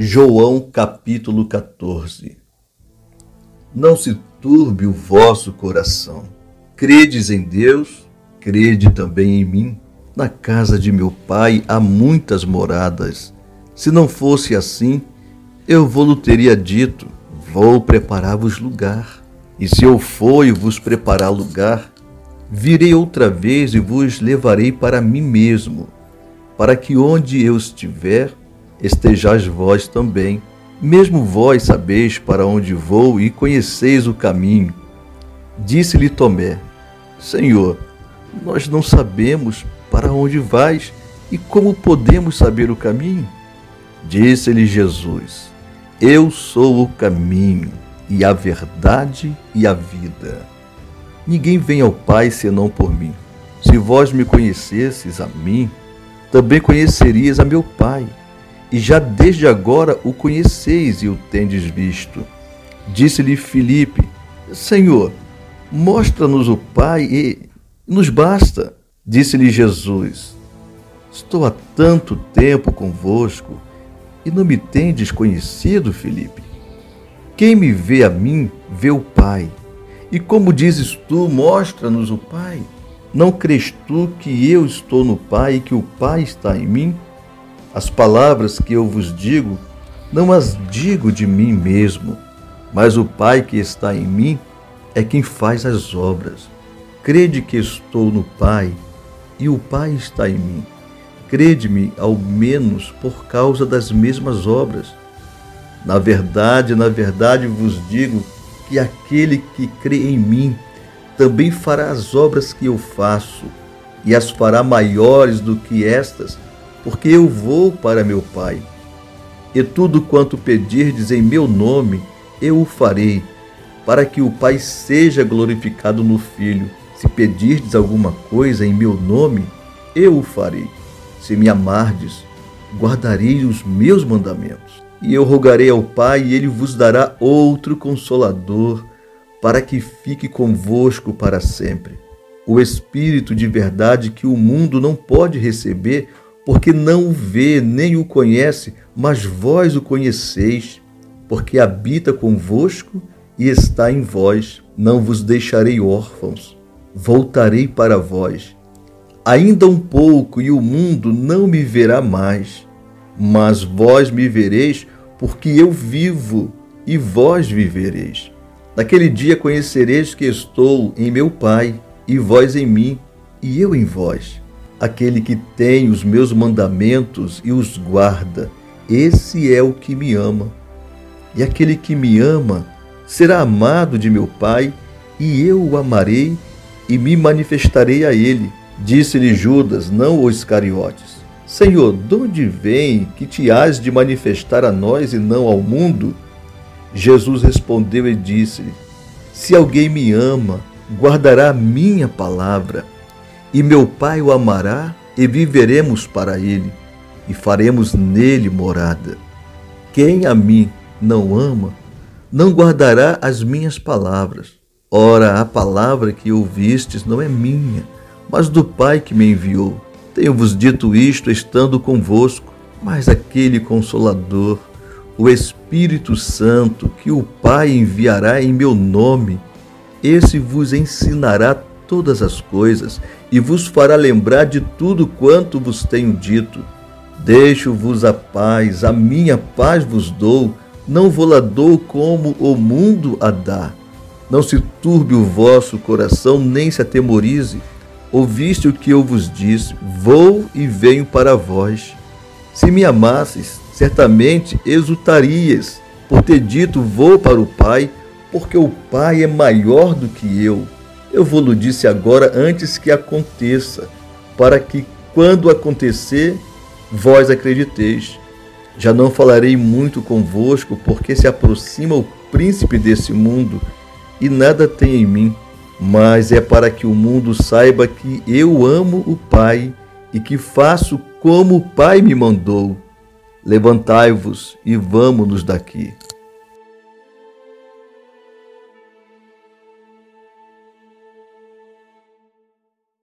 João capítulo 14 Não se turbe o vosso coração. Credes em Deus, crede também em mim. Na casa de meu pai há muitas moradas. Se não fosse assim, eu vou-lhe teria dito: Vou preparar-vos lugar. E se eu for e vos preparar lugar, virei outra vez e vos levarei para mim mesmo, para que onde eu estiver, estejais vós também. Mesmo vós sabeis para onde vou e conheceis o caminho. Disse-lhe Tomé: Senhor, nós não sabemos para onde vais e como podemos saber o caminho? Disse-lhe Jesus: Eu sou o caminho e a verdade e a vida. Ninguém vem ao Pai senão por mim. Se vós me conhecesses a mim, também conhecerias a meu Pai e já desde agora o conheceis e o tendes visto. Disse-lhe Filipe: Senhor, mostra-nos o Pai e nos basta. Disse-lhe Jesus: Estou há tanto tempo convosco e não me tendes conhecido, Filipe. Quem me vê a mim, vê o Pai. E como dizes tu, mostra-nos o Pai. Não crês tu que eu estou no Pai e que o Pai está em mim? As palavras que eu vos digo, não as digo de mim mesmo, mas o Pai que está em mim é quem faz as obras. Crede que estou no Pai e o Pai está em mim. Crede-me, ao menos, por causa das mesmas obras. Na verdade, na verdade vos digo que aquele que crê em mim também fará as obras que eu faço, e as fará maiores do que estas porque eu vou para meu Pai. E tudo quanto pedirdes em meu nome, eu o farei, para que o Pai seja glorificado no Filho. Se pedirdes alguma coisa em meu nome, eu o farei. Se me amardes, guardarei os meus mandamentos. E eu rogarei ao Pai, e ele vos dará outro consolador, para que fique convosco para sempre. O Espírito de verdade que o mundo não pode receber, porque não o vê nem o conhece, mas vós o conheceis, porque habita convosco e está em vós. Não vos deixarei órfãos, voltarei para vós. Ainda um pouco e o mundo não me verá mais, mas vós me vereis, porque eu vivo e vós vivereis. Naquele dia conhecereis que estou em meu Pai, e vós em mim, e eu em vós aquele que tem os meus mandamentos e os guarda, esse é o que me ama. E aquele que me ama será amado de meu Pai, e eu o amarei e me manifestarei a ele. Disse-lhe Judas, não os Iscariotes: Senhor, de onde vem que te has de manifestar a nós e não ao mundo? Jesus respondeu e disse-lhe: Se alguém me ama, guardará a minha palavra e meu Pai o amará, e viveremos para ele, e faremos nele morada. Quem a mim não ama, não guardará as minhas palavras. Ora, a palavra que ouvistes não é minha, mas do Pai que me enviou. Tenho-vos dito isto estando convosco, mas aquele Consolador, o Espírito Santo, que o Pai enviará em meu nome, esse vos ensinará todas as coisas e vos fará lembrar de tudo quanto vos tenho dito. Deixo-vos a paz, a minha paz vos dou, não vou-la dou como o mundo a dá. Não se turbe o vosso coração, nem se atemorize. Ouviste o que eu vos disse, vou e venho para vós. Se me amasses, certamente exultarias, por ter dito vou para o Pai, porque o Pai é maior do que eu. Eu vou-lhe disse agora antes que aconteça, para que, quando acontecer, vós acrediteis. Já não falarei muito convosco, porque se aproxima o príncipe desse mundo, e nada tem em mim, mas é para que o mundo saiba que eu amo o Pai e que faço como o Pai me mandou. Levantai-vos e vamos-nos daqui.